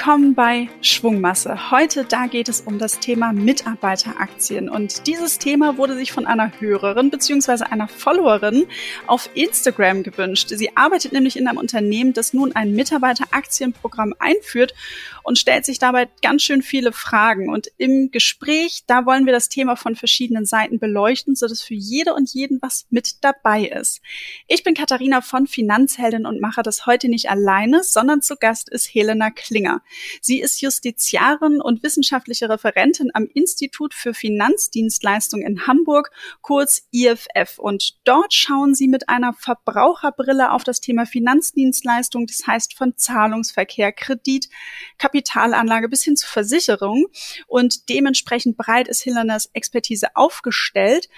Willkommen bei Schwungmasse. Heute da geht es um das Thema Mitarbeiteraktien und dieses Thema wurde sich von einer Hörerin bzw. einer Followerin auf Instagram gewünscht. Sie arbeitet nämlich in einem Unternehmen, das nun ein Mitarbeiteraktienprogramm einführt und stellt sich dabei ganz schön viele Fragen und im Gespräch, da wollen wir das Thema von verschiedenen Seiten beleuchten, sodass für jede und jeden was mit dabei ist. Ich bin Katharina von Finanzheldin und mache das heute nicht alleine, sondern zu Gast ist Helena Kling Klinger. Sie ist Justiziarin und wissenschaftliche Referentin am Institut für Finanzdienstleistung in Hamburg, kurz IFF. Und dort schauen sie mit einer Verbraucherbrille auf das Thema Finanzdienstleistung, das heißt von Zahlungsverkehr, Kredit, Kapitalanlage bis hin zu Versicherung. Und dementsprechend breit ist Helenas Expertise aufgestellt.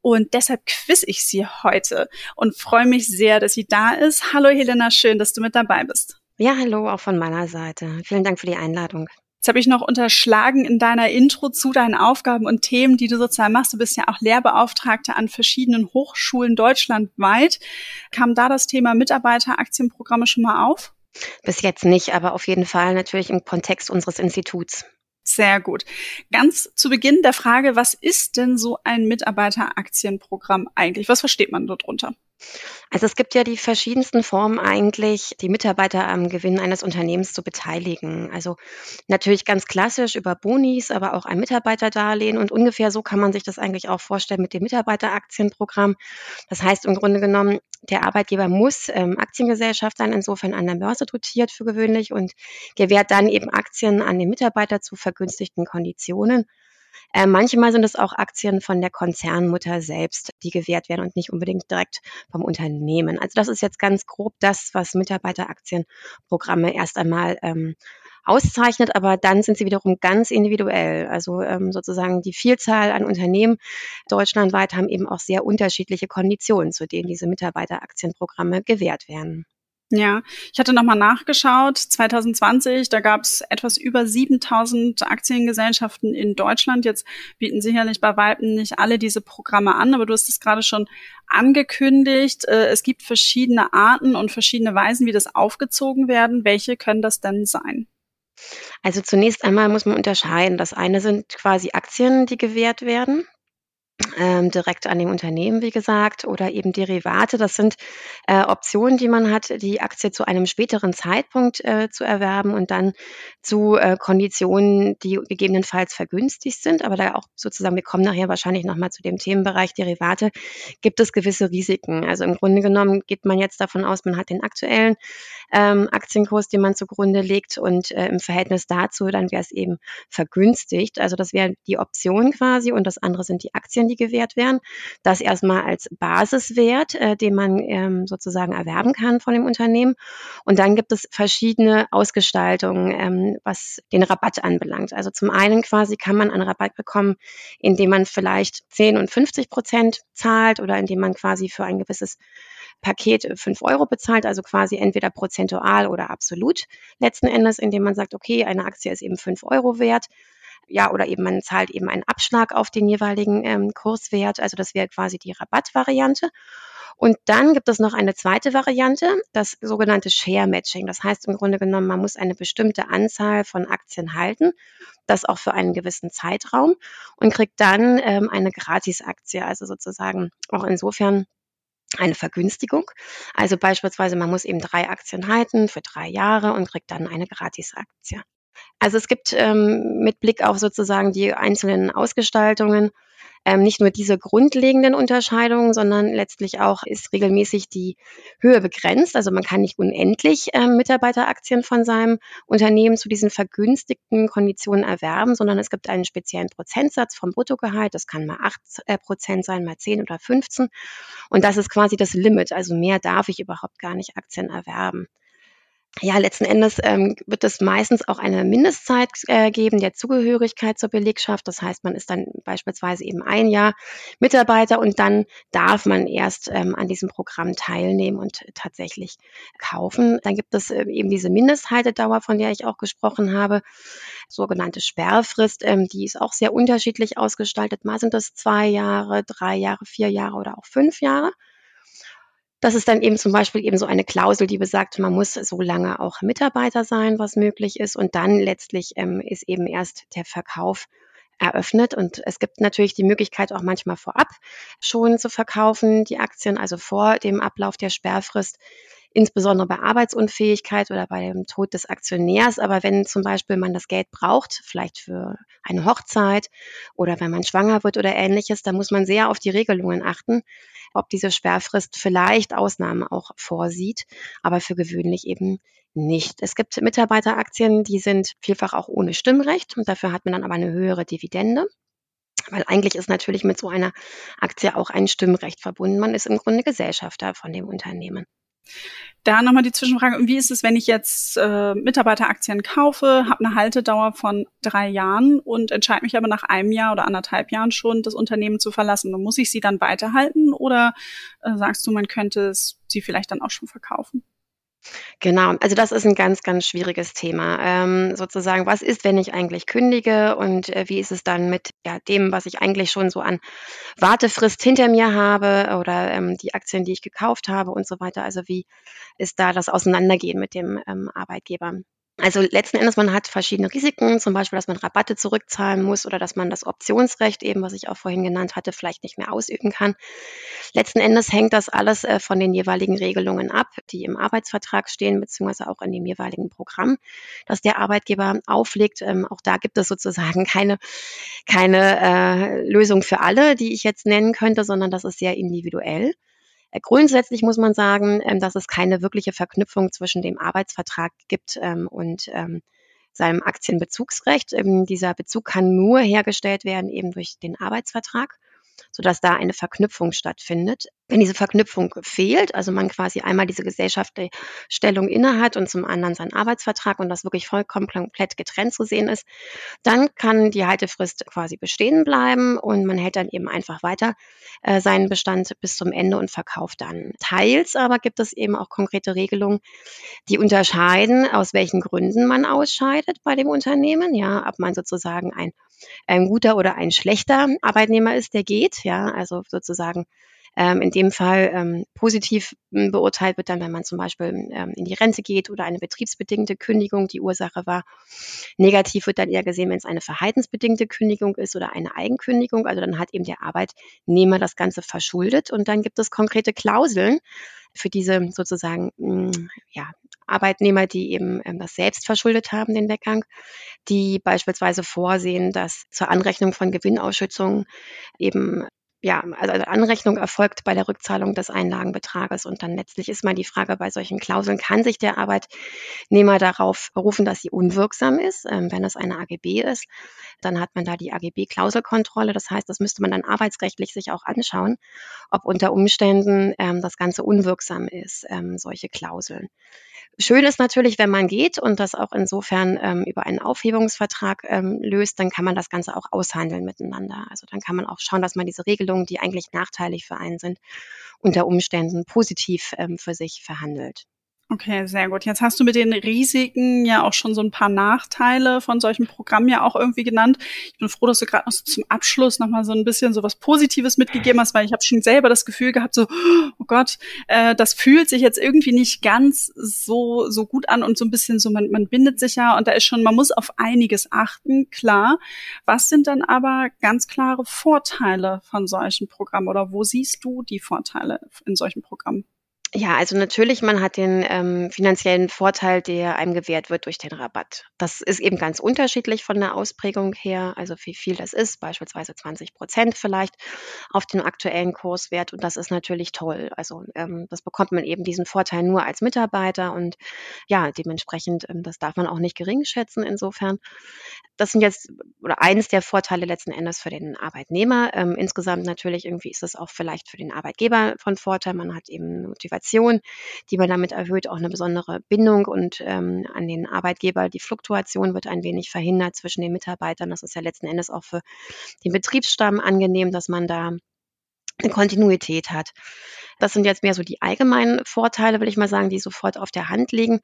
Und deshalb quiz ich sie heute und freue mich sehr, dass sie da ist. Hallo Helena, schön, dass du mit dabei bist. Ja, hallo, auch von meiner Seite. Vielen Dank für die Einladung. Jetzt habe ich noch unterschlagen in deiner Intro zu deinen Aufgaben und Themen, die du sozusagen machst. Du bist ja auch Lehrbeauftragte an verschiedenen Hochschulen deutschlandweit. Kam da das Thema Mitarbeiteraktienprogramme schon mal auf? Bis jetzt nicht, aber auf jeden Fall natürlich im Kontext unseres Instituts. Sehr gut. Ganz zu Beginn der Frage, was ist denn so ein Mitarbeiteraktienprogramm eigentlich? Was versteht man darunter? Also es gibt ja die verschiedensten Formen eigentlich, die Mitarbeiter am Gewinn eines Unternehmens zu beteiligen. Also natürlich ganz klassisch über Bonis, aber auch ein Mitarbeiterdarlehen und ungefähr so kann man sich das eigentlich auch vorstellen mit dem Mitarbeiteraktienprogramm. Das heißt im Grunde genommen, der Arbeitgeber muss ähm, Aktiengesellschaft sein, insofern an der Börse dotiert für gewöhnlich und gewährt dann eben Aktien an den Mitarbeiter zu vergünstigten Konditionen. Äh, manchmal sind es auch Aktien von der Konzernmutter selbst, die gewährt werden und nicht unbedingt direkt vom Unternehmen. Also das ist jetzt ganz grob das, was Mitarbeiteraktienprogramme erst einmal ähm, auszeichnet, aber dann sind sie wiederum ganz individuell. Also ähm, sozusagen die Vielzahl an Unternehmen deutschlandweit haben eben auch sehr unterschiedliche Konditionen, zu denen diese Mitarbeiteraktienprogramme gewährt werden. Ja, ich hatte nochmal nachgeschaut. 2020, da gab es etwas über 7000 Aktiengesellschaften in Deutschland. Jetzt bieten sicherlich bei Weitem nicht alle diese Programme an, aber du hast es gerade schon angekündigt. Äh, es gibt verschiedene Arten und verschiedene Weisen, wie das aufgezogen werden. Welche können das denn sein? Also zunächst einmal muss man unterscheiden. Das eine sind quasi Aktien, die gewährt werden ähm, direkt an dem Unternehmen, wie gesagt, oder eben Derivate. Das sind äh, Optionen, die man hat, die Aktie zu einem späteren Zeitpunkt äh, zu erwerben und dann zu äh, Konditionen, die gegebenenfalls vergünstigt sind. Aber da auch sozusagen, wir kommen nachher wahrscheinlich nochmal zu dem Themenbereich Derivate, gibt es gewisse Risiken. Also im Grunde genommen geht man jetzt davon aus, man hat den aktuellen ähm, Aktienkurs, den man zugrunde legt und äh, im Verhältnis dazu, dann wäre es eben vergünstigt. Also das wäre die Option quasi und das andere sind die Aktien, die gewährt werden. Das erstmal als Basiswert, äh, den man ähm, sozusagen erwerben kann von dem Unternehmen. Und dann gibt es verschiedene Ausgestaltungen, ähm, was den Rabatt anbelangt. Also zum einen quasi kann man einen Rabatt bekommen, indem man vielleicht 10 und 50 Prozent zahlt oder indem man quasi für ein gewisses Paket 5 Euro bezahlt, also quasi entweder prozentual oder absolut letzten Endes, indem man sagt, okay, eine Aktie ist eben 5 Euro wert ja, oder eben man zahlt eben einen Abschlag auf den jeweiligen ähm, Kurswert. Also das wäre quasi die Rabattvariante. Und dann gibt es noch eine zweite Variante, das sogenannte Share Matching. Das heißt im Grunde genommen, man muss eine bestimmte Anzahl von Aktien halten, das auch für einen gewissen Zeitraum und kriegt dann ähm, eine Gratisaktie. Also sozusagen auch insofern eine Vergünstigung. Also beispielsweise, man muss eben drei Aktien halten für drei Jahre und kriegt dann eine Gratisaktie. Also es gibt ähm, mit Blick auf sozusagen die einzelnen Ausgestaltungen ähm, nicht nur diese grundlegenden Unterscheidungen, sondern letztlich auch ist regelmäßig die Höhe begrenzt. Also man kann nicht unendlich ähm, Mitarbeiteraktien von seinem Unternehmen zu diesen vergünstigten Konditionen erwerben, sondern es gibt einen speziellen Prozentsatz vom Bruttogehalt. Das kann mal acht äh, Prozent sein, mal zehn oder 15. Und das ist quasi das Limit. Also mehr darf ich überhaupt gar nicht Aktien erwerben ja, letzten Endes ähm, wird es meistens auch eine Mindestzeit äh, geben der Zugehörigkeit zur Belegschaft. Das heißt, man ist dann beispielsweise eben ein Jahr Mitarbeiter und dann darf man erst ähm, an diesem Programm teilnehmen und tatsächlich kaufen. Dann gibt es äh, eben diese Mindesthaltedauer, von der ich auch gesprochen habe, sogenannte Sperrfrist. Ähm, die ist auch sehr unterschiedlich ausgestaltet. Mal sind das zwei Jahre, drei Jahre, vier Jahre oder auch fünf Jahre. Das ist dann eben zum Beispiel eben so eine Klausel, die besagt, man muss so lange auch Mitarbeiter sein, was möglich ist. Und dann letztlich ähm, ist eben erst der Verkauf eröffnet. Und es gibt natürlich die Möglichkeit, auch manchmal vorab schon zu verkaufen, die Aktien, also vor dem Ablauf der Sperrfrist insbesondere bei Arbeitsunfähigkeit oder bei dem Tod des Aktionärs. Aber wenn zum Beispiel man das Geld braucht, vielleicht für eine Hochzeit oder wenn man schwanger wird oder ähnliches, dann muss man sehr auf die Regelungen achten, ob diese Sperrfrist vielleicht Ausnahmen auch vorsieht, aber für gewöhnlich eben nicht. Es gibt Mitarbeiteraktien, die sind vielfach auch ohne Stimmrecht und dafür hat man dann aber eine höhere Dividende. Weil eigentlich ist natürlich mit so einer Aktie auch ein Stimmrecht verbunden. Man ist im Grunde Gesellschafter von dem Unternehmen. Da nochmal die Zwischenfrage, wie ist es, wenn ich jetzt äh, Mitarbeiteraktien kaufe, habe eine Haltedauer von drei Jahren und entscheide mich aber nach einem Jahr oder anderthalb Jahren schon, das Unternehmen zu verlassen? Dann muss ich sie dann weiterhalten oder äh, sagst du, man könnte es, sie vielleicht dann auch schon verkaufen? Genau, also das ist ein ganz, ganz schwieriges Thema. Ähm, sozusagen, was ist, wenn ich eigentlich kündige und äh, wie ist es dann mit ja, dem, was ich eigentlich schon so an Wartefrist hinter mir habe oder ähm, die Aktien, die ich gekauft habe und so weiter. Also wie ist da das Auseinandergehen mit dem ähm, Arbeitgeber? Also letzten Endes, man hat verschiedene Risiken, zum Beispiel, dass man Rabatte zurückzahlen muss oder dass man das Optionsrecht, eben was ich auch vorhin genannt hatte, vielleicht nicht mehr ausüben kann. Letzten Endes hängt das alles äh, von den jeweiligen Regelungen ab, die im Arbeitsvertrag stehen, beziehungsweise auch in dem jeweiligen Programm, das der Arbeitgeber auflegt. Ähm, auch da gibt es sozusagen keine, keine äh, Lösung für alle, die ich jetzt nennen könnte, sondern das ist sehr individuell. Äh, grundsätzlich muss man sagen, ähm, dass es keine wirkliche Verknüpfung zwischen dem Arbeitsvertrag gibt ähm, und ähm, seinem Aktienbezugsrecht. dieser Bezug kann nur hergestellt werden eben durch den Arbeitsvertrag sodass da eine Verknüpfung stattfindet. Wenn diese Verknüpfung fehlt, also man quasi einmal diese gesellschaftliche Stellung innehat und zum anderen seinen Arbeitsvertrag und das wirklich vollkommen komplett getrennt zu sehen ist, dann kann die Haltefrist quasi bestehen bleiben und man hält dann eben einfach weiter äh, seinen Bestand bis zum Ende und verkauft dann. Teils aber gibt es eben auch konkrete Regelungen, die unterscheiden, aus welchen Gründen man ausscheidet bei dem Unternehmen, ja, ob man sozusagen ein ein guter oder ein schlechter Arbeitnehmer ist, der geht, ja, also sozusagen ähm, in dem Fall ähm, positiv hm, beurteilt wird dann, wenn man zum Beispiel ähm, in die Rente geht oder eine betriebsbedingte Kündigung die Ursache war. Negativ wird dann eher gesehen, wenn es eine verhaltensbedingte Kündigung ist oder eine Eigenkündigung. Also dann hat eben der Arbeitnehmer das Ganze verschuldet und dann gibt es konkrete Klauseln für diese sozusagen hm, ja, Arbeitnehmer, die eben ähm, das selbst verschuldet haben, den Weggang, die beispielsweise vorsehen, dass zur Anrechnung von Gewinnausschützungen eben ja, also Anrechnung erfolgt bei der Rückzahlung des Einlagenbetrages. Und dann letztlich ist mal die Frage bei solchen Klauseln, kann sich der Arbeitnehmer darauf berufen, dass sie unwirksam ist? Ähm, wenn es eine AGB ist, dann hat man da die AGB-Klauselkontrolle. Das heißt, das müsste man dann arbeitsrechtlich sich auch anschauen, ob unter Umständen ähm, das Ganze unwirksam ist, ähm, solche Klauseln. Schön ist natürlich, wenn man geht und das auch insofern ähm, über einen Aufhebungsvertrag ähm, löst, dann kann man das Ganze auch aushandeln miteinander. Also dann kann man auch schauen, dass man diese Regelungen, die eigentlich nachteilig für einen sind, unter Umständen positiv ähm, für sich verhandelt. Okay, sehr gut. Jetzt hast du mit den Risiken ja auch schon so ein paar Nachteile von solchen Programmen ja auch irgendwie genannt. Ich bin froh, dass du gerade noch so zum Abschluss nochmal so ein bisschen so was Positives mitgegeben hast, weil ich habe schon selber das Gefühl gehabt, so, oh Gott, äh, das fühlt sich jetzt irgendwie nicht ganz so, so gut an und so ein bisschen so, man, man bindet sich ja und da ist schon, man muss auf einiges achten, klar. Was sind dann aber ganz klare Vorteile von solchen Programmen oder wo siehst du die Vorteile in solchen Programmen? Ja, also natürlich, man hat den ähm, finanziellen Vorteil, der einem gewährt wird durch den Rabatt. Das ist eben ganz unterschiedlich von der Ausprägung her, also wie viel das ist, beispielsweise 20 Prozent vielleicht auf den aktuellen Kurswert und das ist natürlich toll. Also ähm, das bekommt man eben diesen Vorteil nur als Mitarbeiter und ja, dementsprechend, ähm, das darf man auch nicht gering schätzen insofern. Das sind jetzt oder eines der Vorteile letzten Endes für den Arbeitnehmer. Ähm, insgesamt natürlich irgendwie ist es auch vielleicht für den Arbeitgeber von Vorteil. Man hat eben Motivation Motivation, die man damit erhöht, auch eine besondere Bindung und ähm, an den Arbeitgeber. Die Fluktuation wird ein wenig verhindert zwischen den Mitarbeitern. Das ist ja letzten Endes auch für den Betriebsstamm angenehm, dass man da eine Kontinuität hat. Das sind jetzt mehr so die allgemeinen Vorteile, will ich mal sagen, die sofort auf der Hand liegen.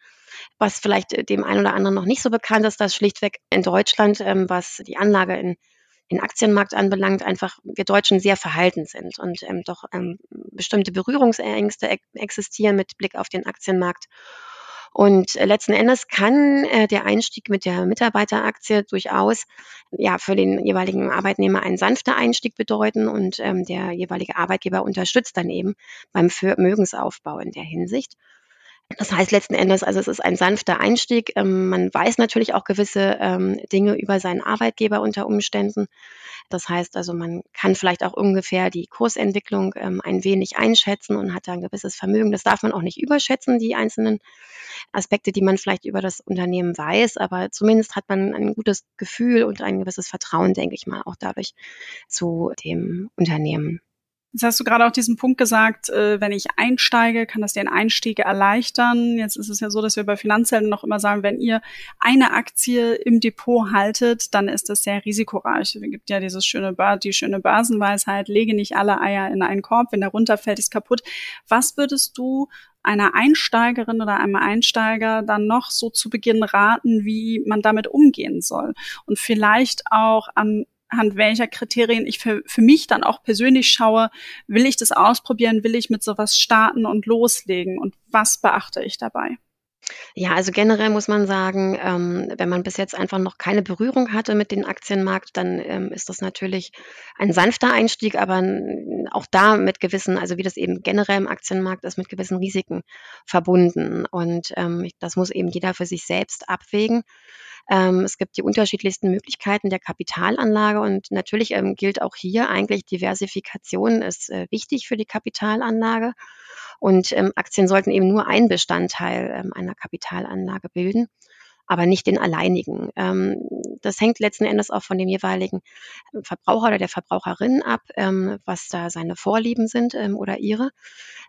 Was vielleicht dem einen oder anderen noch nicht so bekannt ist, dass schlichtweg in Deutschland, ähm, was die Anlage in den Aktienmarkt anbelangt, einfach wir Deutschen sehr verhalten sind und ähm, doch ähm, bestimmte Berührungsängste existieren mit Blick auf den Aktienmarkt. Und äh, letzten Endes kann äh, der Einstieg mit der Mitarbeiteraktie durchaus ja für den jeweiligen Arbeitnehmer ein sanfter Einstieg bedeuten und ähm, der jeweilige Arbeitgeber unterstützt dann eben beim Vermögensaufbau in der Hinsicht. Das heißt letzten Endes, also es ist ein sanfter Einstieg. Ähm, man weiß natürlich auch gewisse ähm, Dinge über seinen Arbeitgeber unter Umständen. Das heißt also, man kann vielleicht auch ungefähr die Kursentwicklung ähm, ein wenig einschätzen und hat da ein gewisses Vermögen. Das darf man auch nicht überschätzen, die einzelnen Aspekte, die man vielleicht über das Unternehmen weiß. Aber zumindest hat man ein gutes Gefühl und ein gewisses Vertrauen, denke ich mal, auch dadurch zu dem Unternehmen. Jetzt hast du gerade auch diesen Punkt gesagt, äh, wenn ich einsteige, kann das den Einstieg erleichtern. Jetzt ist es ja so, dass wir bei Finanzhelden noch immer sagen, wenn ihr eine Aktie im Depot haltet, dann ist das sehr risikoreich. Es gibt ja dieses schöne, die schöne Börsenweisheit, lege nicht alle Eier in einen Korb, wenn der runterfällt, ist kaputt. Was würdest du einer Einsteigerin oder einem Einsteiger dann noch so zu Beginn raten, wie man damit umgehen soll? Und vielleicht auch an anhand welcher Kriterien ich für, für mich dann auch persönlich schaue, will ich das ausprobieren, will ich mit sowas starten und loslegen und was beachte ich dabei? Ja, also generell muss man sagen, ähm, wenn man bis jetzt einfach noch keine Berührung hatte mit dem Aktienmarkt, dann ähm, ist das natürlich ein sanfter Einstieg, aber auch da mit gewissen, also wie das eben generell im Aktienmarkt ist, mit gewissen Risiken verbunden. Und ähm, das muss eben jeder für sich selbst abwägen. Ähm, es gibt die unterschiedlichsten Möglichkeiten der Kapitalanlage und natürlich ähm, gilt auch hier eigentlich Diversifikation ist äh, wichtig für die Kapitalanlage und ähm, Aktien sollten eben nur ein Bestandteil ähm, einer Kapitalanlage bilden aber nicht den alleinigen. Ähm, das hängt letzten Endes auch von dem jeweiligen äh, Verbraucher oder der Verbraucherin ab, ähm, was da seine Vorlieben sind ähm, oder ihre.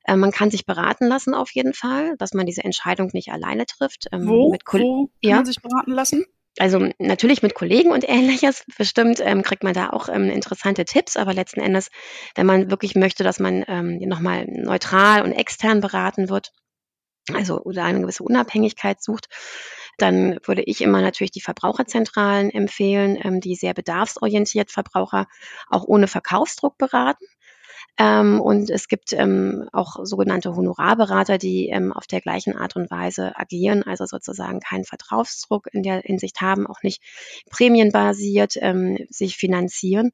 Äh, man kann sich beraten lassen auf jeden Fall, dass man diese Entscheidung nicht alleine trifft. wo, mit wo kann ja. man sich beraten lassen? Also natürlich mit Kollegen und ähnliches. Bestimmt ähm, kriegt man da auch ähm, interessante Tipps, aber letzten Endes, wenn man wirklich möchte, dass man ähm, nochmal neutral und extern beraten wird, also oder eine gewisse Unabhängigkeit sucht, dann würde ich immer natürlich die Verbraucherzentralen empfehlen, ähm, die sehr bedarfsorientiert Verbraucher auch ohne Verkaufsdruck beraten. Ähm, und es gibt ähm, auch sogenannte Honorarberater, die ähm, auf der gleichen Art und Weise agieren, also sozusagen keinen Verkaufsdruck in der Hinsicht haben, auch nicht prämienbasiert ähm, sich finanzieren.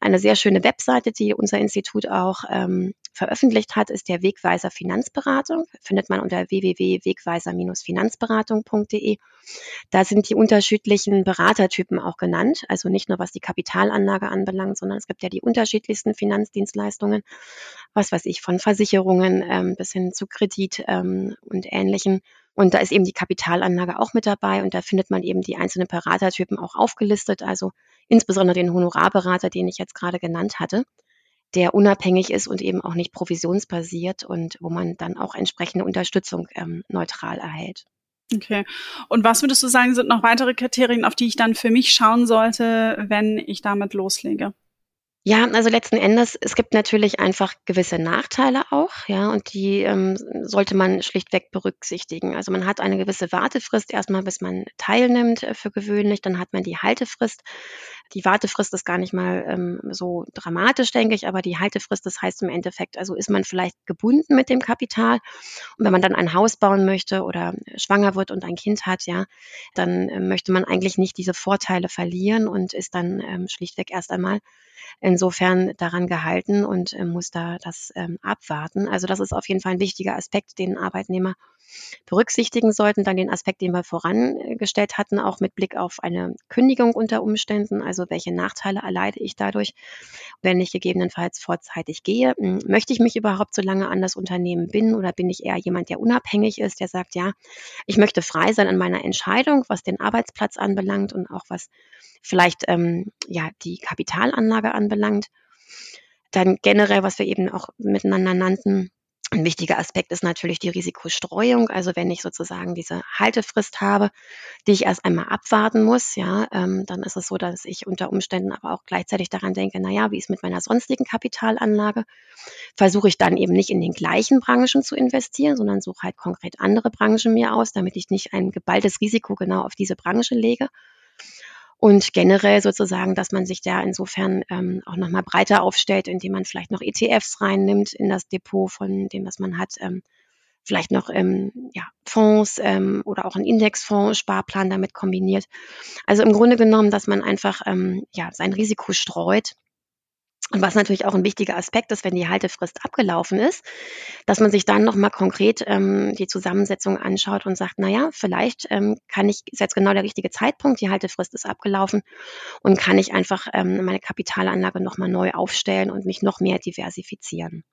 Eine sehr schöne Webseite, die unser Institut auch ähm, veröffentlicht hat, ist der Wegweiser Finanzberatung. Findet man unter www.wegweiser-finanzberatung.de. Da sind die unterschiedlichen Beratertypen auch genannt. Also nicht nur was die Kapitalanlage anbelangt, sondern es gibt ja die unterschiedlichsten Finanzdienstleistungen. Was weiß ich, von Versicherungen ähm, bis hin zu Kredit ähm, und ähnlichen. Und da ist eben die Kapitalanlage auch mit dabei und da findet man eben die einzelnen Beratertypen auch aufgelistet, also insbesondere den Honorarberater, den ich jetzt gerade genannt hatte der unabhängig ist und eben auch nicht provisionsbasiert und wo man dann auch entsprechende Unterstützung ähm, neutral erhält. Okay. Und was würdest du sagen, sind noch weitere Kriterien, auf die ich dann für mich schauen sollte, wenn ich damit loslege? Ja, also letzten Endes, es gibt natürlich einfach gewisse Nachteile auch, ja, und die ähm, sollte man schlichtweg berücksichtigen. Also man hat eine gewisse Wartefrist erstmal, bis man teilnimmt äh, für gewöhnlich, dann hat man die Haltefrist. Die Wartefrist ist gar nicht mal ähm, so dramatisch, denke ich, aber die Haltefrist, das heißt im Endeffekt, also ist man vielleicht gebunden mit dem Kapital. Und wenn man dann ein Haus bauen möchte oder schwanger wird und ein Kind hat, ja, dann äh, möchte man eigentlich nicht diese Vorteile verlieren und ist dann ähm, schlichtweg erst einmal insofern daran gehalten und äh, muss da das ähm, abwarten. Also das ist auf jeden Fall ein wichtiger Aspekt, den Arbeitnehmer berücksichtigen sollten. Dann den Aspekt, den wir vorangestellt hatten, auch mit Blick auf eine Kündigung unter Umständen. Also welche Nachteile erleide ich dadurch, wenn ich gegebenenfalls vorzeitig gehe? Hm, möchte ich mich überhaupt so lange an das Unternehmen binden oder bin ich eher jemand, der unabhängig ist, der sagt, ja, ich möchte frei sein an meiner Entscheidung, was den Arbeitsplatz anbelangt und auch was vielleicht ähm, ja die Kapitalanlage anbelangt. Dann generell, was wir eben auch miteinander nannten, ein wichtiger Aspekt ist natürlich die Risikostreuung. Also wenn ich sozusagen diese Haltefrist habe, die ich erst einmal abwarten muss, ja, ähm, dann ist es so, dass ich unter Umständen aber auch gleichzeitig daran denke, na ja, wie ist mit meiner sonstigen Kapitalanlage? Versuche ich dann eben nicht in den gleichen Branchen zu investieren, sondern suche halt konkret andere Branchen mir aus, damit ich nicht ein geballtes Risiko genau auf diese Branche lege. Und generell sozusagen, dass man sich da insofern ähm, auch nochmal breiter aufstellt, indem man vielleicht noch ETFs reinnimmt in das Depot von dem, was man hat. Ähm, vielleicht noch ähm, ja, Fonds ähm, oder auch ein Indexfonds, Sparplan damit kombiniert. Also im Grunde genommen, dass man einfach ähm, ja, sein Risiko streut und was natürlich auch ein wichtiger Aspekt ist, wenn die Haltefrist abgelaufen ist, dass man sich dann nochmal konkret ähm, die Zusammensetzung anschaut und sagt, na ja, vielleicht ähm, kann ich, ist jetzt genau der richtige Zeitpunkt, die Haltefrist ist abgelaufen und kann ich einfach ähm, meine Kapitalanlage nochmal neu aufstellen und mich noch mehr diversifizieren.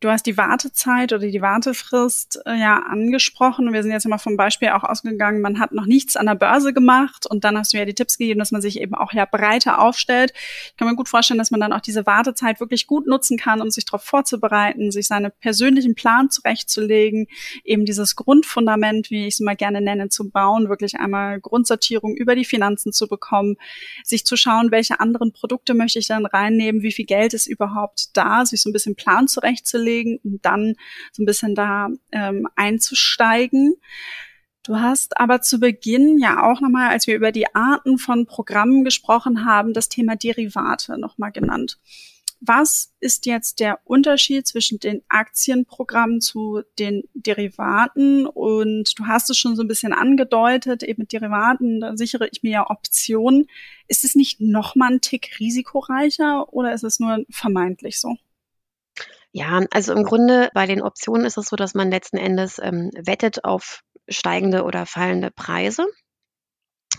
Du hast die Wartezeit oder die Wartefrist äh, ja angesprochen. Wir sind jetzt mal vom Beispiel auch ausgegangen, man hat noch nichts an der Börse gemacht und dann hast du ja die Tipps gegeben, dass man sich eben auch ja breiter aufstellt. Ich kann mir gut vorstellen, dass man dann auch diese Wartezeit wirklich gut nutzen kann, um sich darauf vorzubereiten, sich seinen persönlichen Plan zurechtzulegen, eben dieses Grundfundament, wie ich es mal gerne nenne, zu bauen, wirklich einmal Grundsortierung über die Finanzen zu bekommen, sich zu schauen, welche anderen Produkte möchte ich dann reinnehmen, wie viel Geld ist überhaupt da, sich so ein bisschen Plan zurechtzulegen anzulegen und dann so ein bisschen da ähm, einzusteigen. Du hast aber zu Beginn ja auch nochmal, als wir über die Arten von Programmen gesprochen haben, das Thema Derivate nochmal genannt. Was ist jetzt der Unterschied zwischen den Aktienprogrammen zu den Derivaten? Und du hast es schon so ein bisschen angedeutet, eben mit Derivaten, da sichere ich mir ja Optionen. Ist es nicht nochmal ein Tick risikoreicher oder ist es nur vermeintlich so? Ja, also im Grunde bei den Optionen ist es so, dass man letzten Endes ähm, wettet auf steigende oder fallende Preise.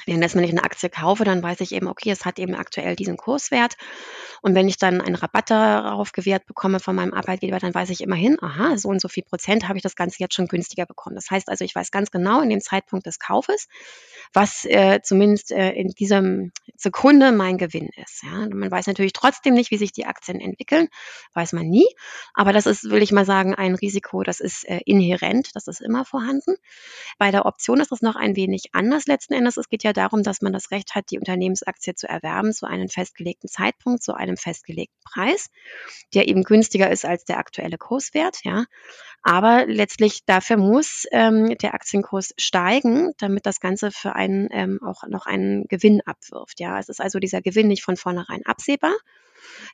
Wenn ich eine Aktie kaufe, dann weiß ich eben, okay, es hat eben aktuell diesen Kurswert. Und wenn ich dann einen Rabatt darauf gewährt bekomme von meinem Arbeitgeber, dann weiß ich immerhin, aha, so und so viel Prozent habe ich das Ganze jetzt schon günstiger bekommen. Das heißt also, ich weiß ganz genau in dem Zeitpunkt des Kaufes, was äh, zumindest äh, in dieser Sekunde mein Gewinn ist. Ja. Man weiß natürlich trotzdem nicht, wie sich die Aktien entwickeln, weiß man nie. Aber das ist, will ich mal sagen, ein Risiko, das ist äh, inhärent, das ist immer vorhanden. Bei der Option ist das noch ein wenig anders letzten Endes. Es geht ja darum, dass man das Recht hat, die Unternehmensaktie zu erwerben zu einem festgelegten Zeitpunkt, zu einem festgelegten Preis, der eben günstiger ist als der aktuelle Kurswert. Ja. Aber letztlich dafür muss ähm, der Aktienkurs steigen, damit das Ganze für einen ähm, auch noch einen Gewinn abwirft. Ja, es ist also dieser Gewinn nicht von vornherein absehbar.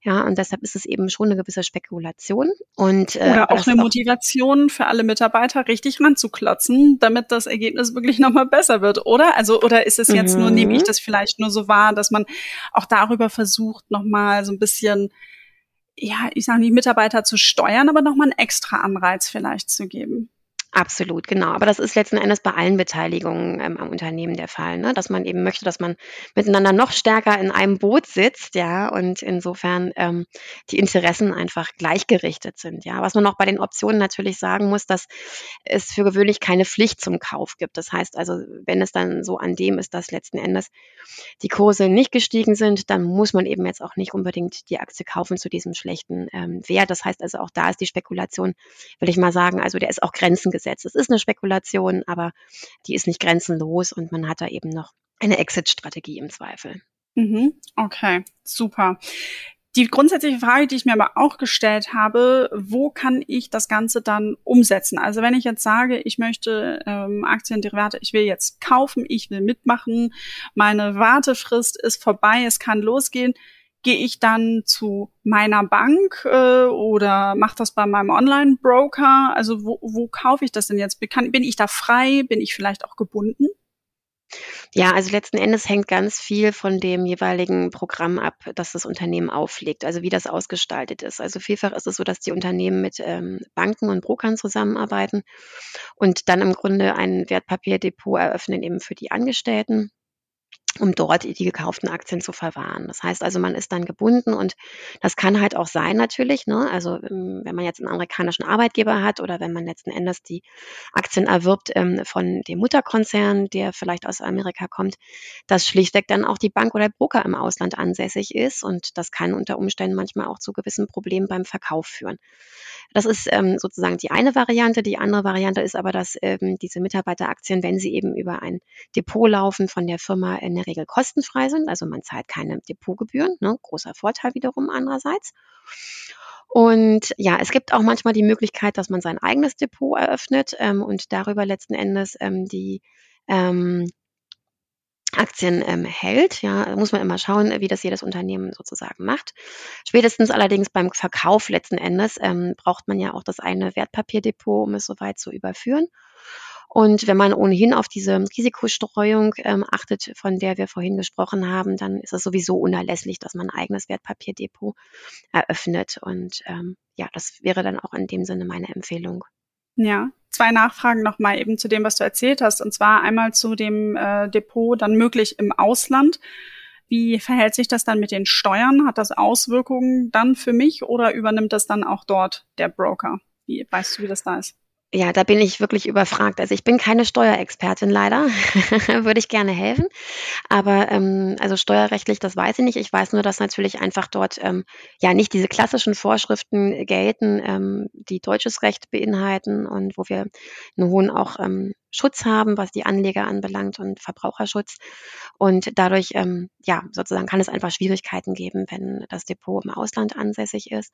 Ja, und deshalb ist es eben schon eine gewisse Spekulation. Und, äh, Oder auch eine Motivation für alle Mitarbeiter, richtig ranzuklotzen, damit das Ergebnis wirklich nochmal besser wird, oder? Also, oder ist es jetzt mhm. nur, nehme ich das vielleicht nur so wahr, dass man auch darüber versucht, nochmal so ein bisschen ja, ich sage nicht Mitarbeiter zu steuern, aber nochmal einen extra Anreiz vielleicht zu geben. Absolut, genau. Aber das ist letzten Endes bei allen Beteiligungen ähm, am Unternehmen der Fall, ne? dass man eben möchte, dass man miteinander noch stärker in einem Boot sitzt, ja, und insofern ähm, die Interessen einfach gleichgerichtet sind, ja. Was man noch bei den Optionen natürlich sagen muss, dass es für gewöhnlich keine Pflicht zum Kauf gibt. Das heißt also, wenn es dann so an dem ist, dass letzten Endes die Kurse nicht gestiegen sind, dann muss man eben jetzt auch nicht unbedingt die Aktie kaufen zu diesem schlechten ähm, Wert. Das heißt also, auch da ist die Spekulation, will ich mal sagen, also der ist auch Grenzen. Es ist eine Spekulation, aber die ist nicht grenzenlos und man hat da eben noch eine Exit-Strategie im Zweifel. Mhm. Okay, super. Die grundsätzliche Frage, die ich mir aber auch gestellt habe, wo kann ich das Ganze dann umsetzen? Also wenn ich jetzt sage, ich möchte ähm, Aktienderivate, ich will jetzt kaufen, ich will mitmachen, meine Wartefrist ist vorbei, es kann losgehen gehe ich dann zu meiner Bank äh, oder mache das bei meinem Online-Broker? Also wo, wo kaufe ich das denn jetzt? Bin, ich da frei? Bin ich vielleicht auch gebunden? Ja, also letzten Endes hängt ganz viel von dem jeweiligen Programm ab, das das Unternehmen auflegt, also wie das ausgestaltet ist. Also vielfach ist es so, dass die Unternehmen mit ähm, Banken und Brokern zusammenarbeiten und dann im Grunde ein Wertpapierdepot eröffnen eben für die Angestellten um dort die gekauften Aktien zu verwahren. Das heißt also, man ist dann gebunden und das kann halt auch sein natürlich, ne? also ähm, wenn man jetzt einen amerikanischen Arbeitgeber hat oder wenn man letzten Endes die Aktien erwirbt ähm, von dem Mutterkonzern, der vielleicht aus Amerika kommt, dass schlichtweg dann auch die Bank oder Broker im Ausland ansässig ist und das kann unter Umständen manchmal auch zu gewissen Problemen beim Verkauf führen. Das ist ähm, sozusagen die eine Variante. Die andere Variante ist aber, dass ähm, diese Mitarbeiteraktien, wenn sie eben über ein Depot laufen, von der Firma in der Regel kostenfrei sind. Also man zahlt keine Depotgebühren. Ne? Großer Vorteil wiederum andererseits. Und ja, es gibt auch manchmal die Möglichkeit, dass man sein eigenes Depot eröffnet ähm, und darüber letzten Endes ähm, die ähm, Aktien ähm, hält. Ja, muss man immer schauen, wie das jedes Unternehmen sozusagen macht. Spätestens allerdings beim Verkauf letzten Endes ähm, braucht man ja auch das eine Wertpapierdepot, um es soweit zu überführen. Und wenn man ohnehin auf diese Risikostreuung ähm, achtet, von der wir vorhin gesprochen haben, dann ist es sowieso unerlässlich, dass man ein eigenes Wertpapierdepot eröffnet. Und ähm, ja, das wäre dann auch in dem Sinne meine Empfehlung. Ja, zwei Nachfragen nochmal eben zu dem, was du erzählt hast. Und zwar einmal zu dem äh, Depot dann möglich im Ausland. Wie verhält sich das dann mit den Steuern? Hat das Auswirkungen dann für mich oder übernimmt das dann auch dort der Broker? Wie weißt du, wie das da ist? Ja, da bin ich wirklich überfragt. Also ich bin keine Steuerexpertin leider, würde ich gerne helfen. Aber ähm, also steuerrechtlich, das weiß ich nicht. Ich weiß nur, dass natürlich einfach dort ähm, ja nicht diese klassischen Vorschriften gelten, ähm, die deutsches Recht beinhalten und wo wir einen hohen auch ähm, Schutz haben, was die Anleger anbelangt und Verbraucherschutz. Und dadurch, ähm, ja, sozusagen kann es einfach Schwierigkeiten geben, wenn das Depot im Ausland ansässig ist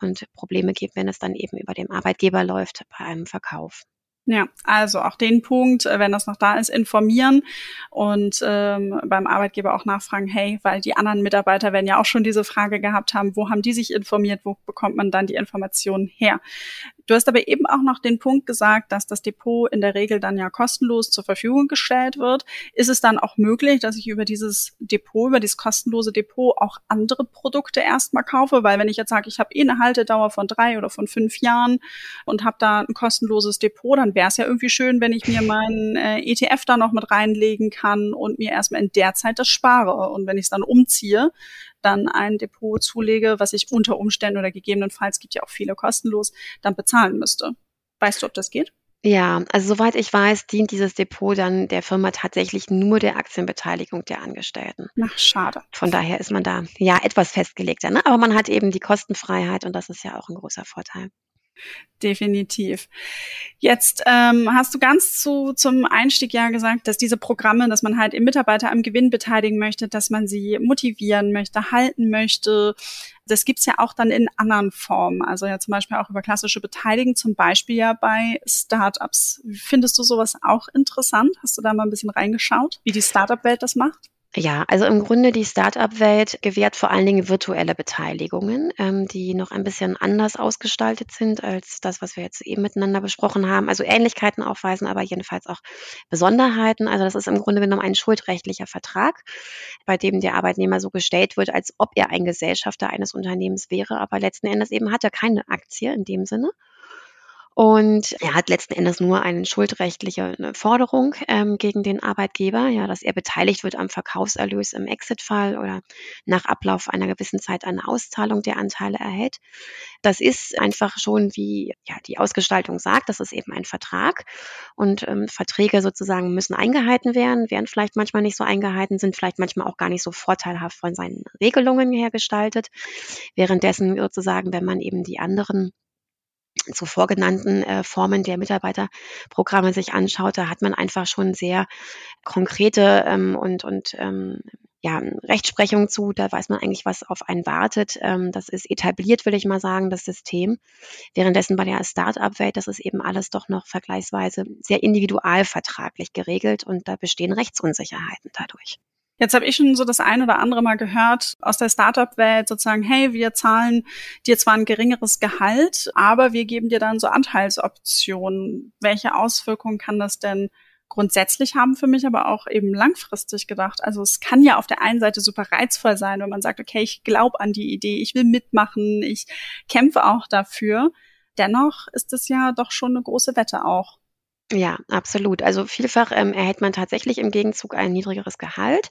und Probleme gibt, wenn es dann eben über dem Arbeitgeber läuft bei einem Verkauf. Ja, also auch den Punkt, äh, wenn das noch da ist, informieren und ähm, beim Arbeitgeber auch nachfragen, hey, weil die anderen Mitarbeiter werden ja auch schon diese Frage gehabt haben, wo haben die sich informiert, wo bekommt man dann die Informationen her? Du hast aber eben auch noch den Punkt gesagt, dass das Depot in der Regel dann ja kostenlos zur Verfügung gestellt wird. Ist es dann auch möglich, dass ich über dieses Depot, über dieses kostenlose Depot auch andere Produkte erstmal kaufe? Weil wenn ich jetzt sage, ich habe eh eine Haltedauer von drei oder von fünf Jahren und habe da ein kostenloses Depot, dann wäre es ja irgendwie schön, wenn ich mir meinen äh, ETF da noch mit reinlegen kann und mir erstmal in der Zeit das spare. Und wenn ich es dann umziehe, dann ein Depot zulege, was ich unter Umständen oder gegebenenfalls gibt ja auch viele kostenlos, dann bezahlen müsste. Weißt du, ob das geht? Ja, also soweit ich weiß, dient dieses Depot dann der Firma tatsächlich nur der Aktienbeteiligung der Angestellten. Ach, schade. Von daher ist man da ja etwas festgelegter, ne? aber man hat eben die Kostenfreiheit und das ist ja auch ein großer Vorteil. Definitiv. Jetzt ähm, hast du ganz zu, zum Einstieg ja gesagt, dass diese Programme, dass man halt Mitarbeiter am Gewinn beteiligen möchte, dass man sie motivieren möchte, halten möchte. Das gibt's ja auch dann in anderen Formen. Also ja zum Beispiel auch über klassische Beteiligung, zum Beispiel ja bei Startups. Findest du sowas auch interessant? Hast du da mal ein bisschen reingeschaut, wie die Startup-Welt das macht? Ja, also im Grunde die Start-up-Welt gewährt vor allen Dingen virtuelle Beteiligungen, ähm, die noch ein bisschen anders ausgestaltet sind als das, was wir jetzt eben miteinander besprochen haben. Also Ähnlichkeiten aufweisen, aber jedenfalls auch Besonderheiten. Also das ist im Grunde genommen ein schuldrechtlicher Vertrag, bei dem der Arbeitnehmer so gestellt wird, als ob er ein Gesellschafter eines Unternehmens wäre, aber letzten Endes eben hat er keine Aktie in dem Sinne. Und er hat letzten Endes nur eine schuldrechtliche ne, Forderung ähm, gegen den Arbeitgeber, ja, dass er beteiligt wird am Verkaufserlös im Exit-Fall oder nach Ablauf einer gewissen Zeit eine Auszahlung der Anteile erhält. Das ist einfach schon, wie ja, die Ausgestaltung sagt, das ist eben ein Vertrag. Und ähm, Verträge sozusagen müssen eingehalten werden, werden vielleicht manchmal nicht so eingehalten, sind vielleicht manchmal auch gar nicht so vorteilhaft von seinen Regelungen her gestaltet. Währenddessen sozusagen, wenn man eben die anderen zuvor genannten äh, Formen der Mitarbeiterprogramme sich anschaut, da hat man einfach schon sehr konkrete ähm, und, und ähm, ja, Rechtsprechung zu. Da weiß man eigentlich, was auf einen wartet. Ähm, das ist etabliert, will ich mal sagen, das System. Währenddessen bei der Start-up-Welt, das ist eben alles doch noch vergleichsweise sehr individualvertraglich geregelt und da bestehen Rechtsunsicherheiten dadurch. Jetzt habe ich schon so das ein oder andere Mal gehört aus der Startup-Welt sozusagen, hey, wir zahlen dir zwar ein geringeres Gehalt, aber wir geben dir dann so Anteilsoptionen. Welche Auswirkungen kann das denn grundsätzlich haben für mich, aber auch eben langfristig gedacht? Also es kann ja auf der einen Seite super reizvoll sein, wenn man sagt, okay, ich glaube an die Idee, ich will mitmachen, ich kämpfe auch dafür. Dennoch ist es ja doch schon eine große Wette auch. Ja, absolut. Also vielfach ähm, erhält man tatsächlich im Gegenzug ein niedrigeres Gehalt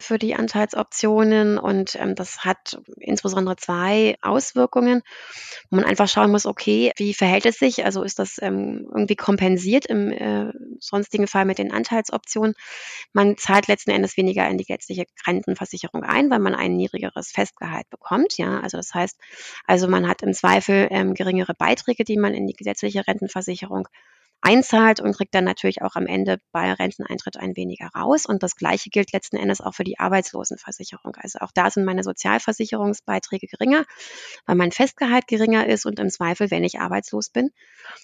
für die Anteilsoptionen und ähm, das hat insbesondere zwei Auswirkungen, wo man einfach schauen muss, okay, wie verhält es sich? Also ist das ähm, irgendwie kompensiert im äh, sonstigen Fall mit den Anteilsoptionen? Man zahlt letzten Endes weniger in die gesetzliche Rentenversicherung ein, weil man ein niedrigeres Festgehalt bekommt. Ja, also das heißt, also man hat im Zweifel ähm, geringere Beiträge, die man in die gesetzliche Rentenversicherung einzahlt und kriegt dann natürlich auch am Ende bei Renteneintritt ein weniger raus. Und das Gleiche gilt letzten Endes auch für die Arbeitslosenversicherung. Also auch da sind meine Sozialversicherungsbeiträge geringer, weil mein Festgehalt geringer ist und im Zweifel, wenn ich arbeitslos bin,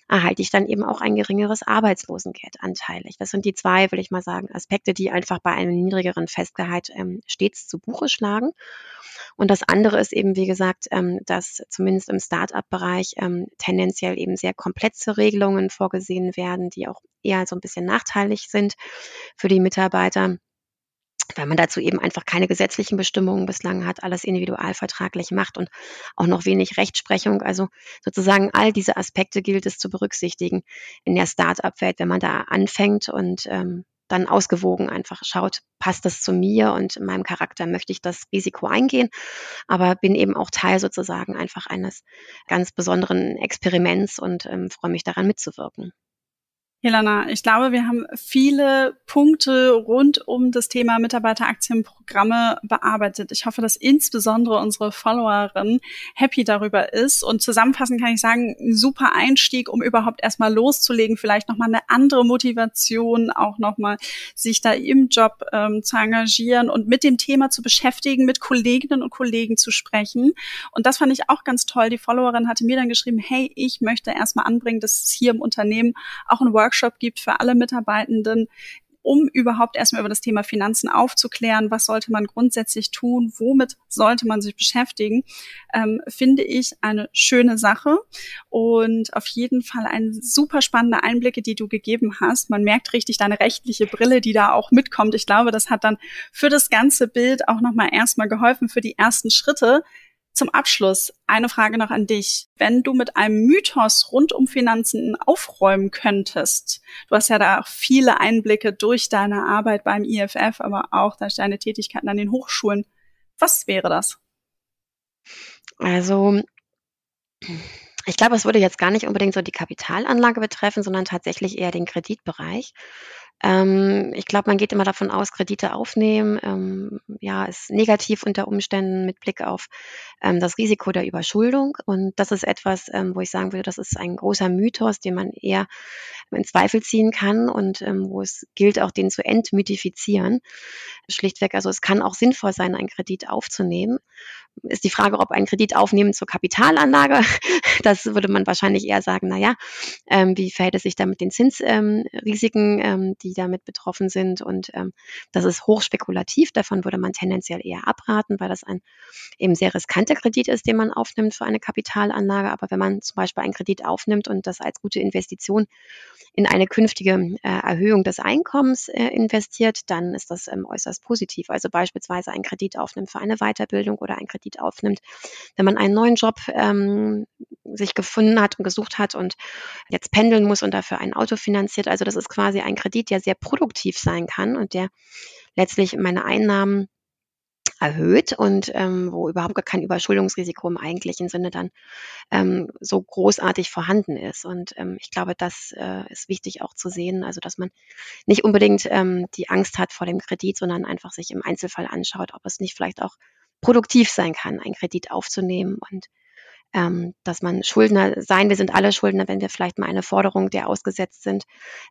erhalte ich dann eben auch ein geringeres Arbeitslosengeld anteilig. Das sind die zwei, will ich mal sagen, Aspekte, die einfach bei einem niedrigeren Festgehalt ähm, stets zu Buche schlagen. Und das andere ist eben, wie gesagt, ähm, dass zumindest im Start-up-Bereich ähm, tendenziell eben sehr komplexe Regelungen vorgesehen werden, die auch eher so ein bisschen nachteilig sind für die Mitarbeiter weil man dazu eben einfach keine gesetzlichen Bestimmungen bislang hat, alles individualvertraglich macht und auch noch wenig Rechtsprechung. Also sozusagen all diese Aspekte gilt es zu berücksichtigen in der Start-up-Welt, wenn man da anfängt und ähm, dann ausgewogen einfach schaut, passt das zu mir und meinem Charakter, möchte ich das Risiko eingehen, aber bin eben auch Teil sozusagen einfach eines ganz besonderen Experiments und ähm, freue mich daran mitzuwirken. Helena, ich glaube, wir haben viele Punkte rund um das Thema Mitarbeiteraktienprogramme bearbeitet. Ich hoffe, dass insbesondere unsere Followerin happy darüber ist. Und zusammenfassend kann ich sagen, ein super Einstieg, um überhaupt erstmal loszulegen, vielleicht nochmal eine andere Motivation, auch nochmal sich da im Job ähm, zu engagieren und mit dem Thema zu beschäftigen, mit Kolleginnen und Kollegen zu sprechen. Und das fand ich auch ganz toll. Die Followerin hatte mir dann geschrieben, hey, ich möchte erstmal anbringen, dass es hier im Unternehmen auch ein Workshop Workshop gibt für alle Mitarbeitenden, um überhaupt erstmal über das Thema Finanzen aufzuklären, was sollte man grundsätzlich tun, womit sollte man sich beschäftigen, ähm, finde ich eine schöne Sache und auf jeden Fall ein super spannende Einblicke, die du gegeben hast. Man merkt richtig deine rechtliche Brille, die da auch mitkommt. Ich glaube, das hat dann für das ganze Bild auch nochmal erstmal geholfen für die ersten Schritte, zum Abschluss eine Frage noch an dich. Wenn du mit einem Mythos rund um Finanzen aufräumen könntest, du hast ja da auch viele Einblicke durch deine Arbeit beim IFF, aber auch durch deine Tätigkeiten an den Hochschulen. Was wäre das? Also, ich glaube, es würde jetzt gar nicht unbedingt so die Kapitalanlage betreffen, sondern tatsächlich eher den Kreditbereich. Ähm, ich glaube, man geht immer davon aus, Kredite aufnehmen, ähm, ja, ist negativ unter Umständen mit Blick auf ähm, das Risiko der Überschuldung. Und das ist etwas, ähm, wo ich sagen würde, das ist ein großer Mythos, den man eher in Zweifel ziehen kann und ähm, wo es gilt, auch den zu entmythifizieren. Schlichtweg, also es kann auch sinnvoll sein, einen Kredit aufzunehmen ist die Frage, ob ein Kredit aufnehmen zur Kapitalanlage. Das würde man wahrscheinlich eher sagen, na ja, ähm, wie verhält es sich da mit den Zinsrisiken, ähm, ähm, die damit betroffen sind? Und ähm, das ist hochspekulativ. Davon würde man tendenziell eher abraten, weil das ein eben sehr riskanter Kredit ist, den man aufnimmt für eine Kapitalanlage. Aber wenn man zum Beispiel einen Kredit aufnimmt und das als gute Investition in eine künftige äh, Erhöhung des Einkommens äh, investiert, dann ist das ähm, äußerst positiv. Also beispielsweise einen Kredit aufnimmt für eine Weiterbildung oder einen Kredit aufnimmt, wenn man einen neuen Job ähm, sich gefunden hat und gesucht hat und jetzt pendeln muss und dafür ein Auto finanziert. Also das ist quasi ein Kredit, der sehr produktiv sein kann und der letztlich meine Einnahmen erhöht und ähm, wo überhaupt gar kein Überschuldungsrisiko im eigentlichen Sinne dann ähm, so großartig vorhanden ist. Und ähm, ich glaube, das äh, ist wichtig auch zu sehen, also dass man nicht unbedingt ähm, die Angst hat vor dem Kredit, sondern einfach sich im Einzelfall anschaut, ob es nicht vielleicht auch produktiv sein kann, einen Kredit aufzunehmen und ähm, dass man Schuldner sein, wir sind alle Schuldner, wenn wir vielleicht mal eine Forderung, der ausgesetzt sind,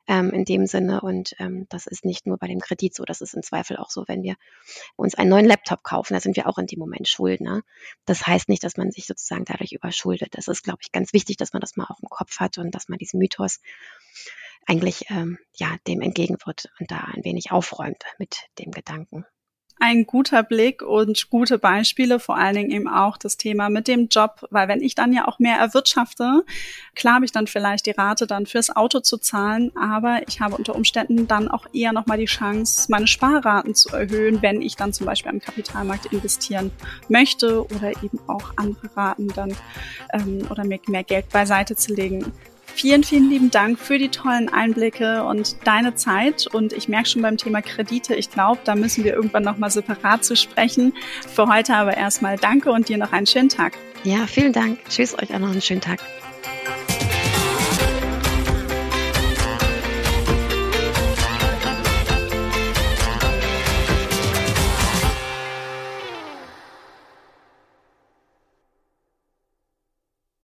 ähm, in dem Sinne. Und ähm, das ist nicht nur bei dem Kredit so, das ist im Zweifel auch so, wenn wir uns einen neuen Laptop kaufen, da sind wir auch in dem Moment Schuldner. Das heißt nicht, dass man sich sozusagen dadurch überschuldet. Das ist, glaube ich, ganz wichtig, dass man das mal auch im Kopf hat und dass man diesen Mythos eigentlich ähm, ja dem entgegenwirkt und da ein wenig aufräumt mit dem Gedanken ein guter Blick und gute Beispiele, vor allen Dingen eben auch das Thema mit dem Job, weil wenn ich dann ja auch mehr erwirtschafte, klar habe ich dann vielleicht die Rate dann fürs Auto zu zahlen, aber ich habe unter Umständen dann auch eher nochmal die Chance, meine Sparraten zu erhöhen, wenn ich dann zum Beispiel am Kapitalmarkt investieren möchte oder eben auch andere Raten dann ähm, oder mehr, mehr Geld beiseite zu legen. Vielen, vielen lieben Dank für die tollen Einblicke und deine Zeit. Und ich merke schon beim Thema Kredite, ich glaube, da müssen wir irgendwann nochmal separat zu sprechen. Für heute aber erstmal danke und dir noch einen schönen Tag. Ja, vielen Dank. Tschüss, euch auch noch einen schönen Tag.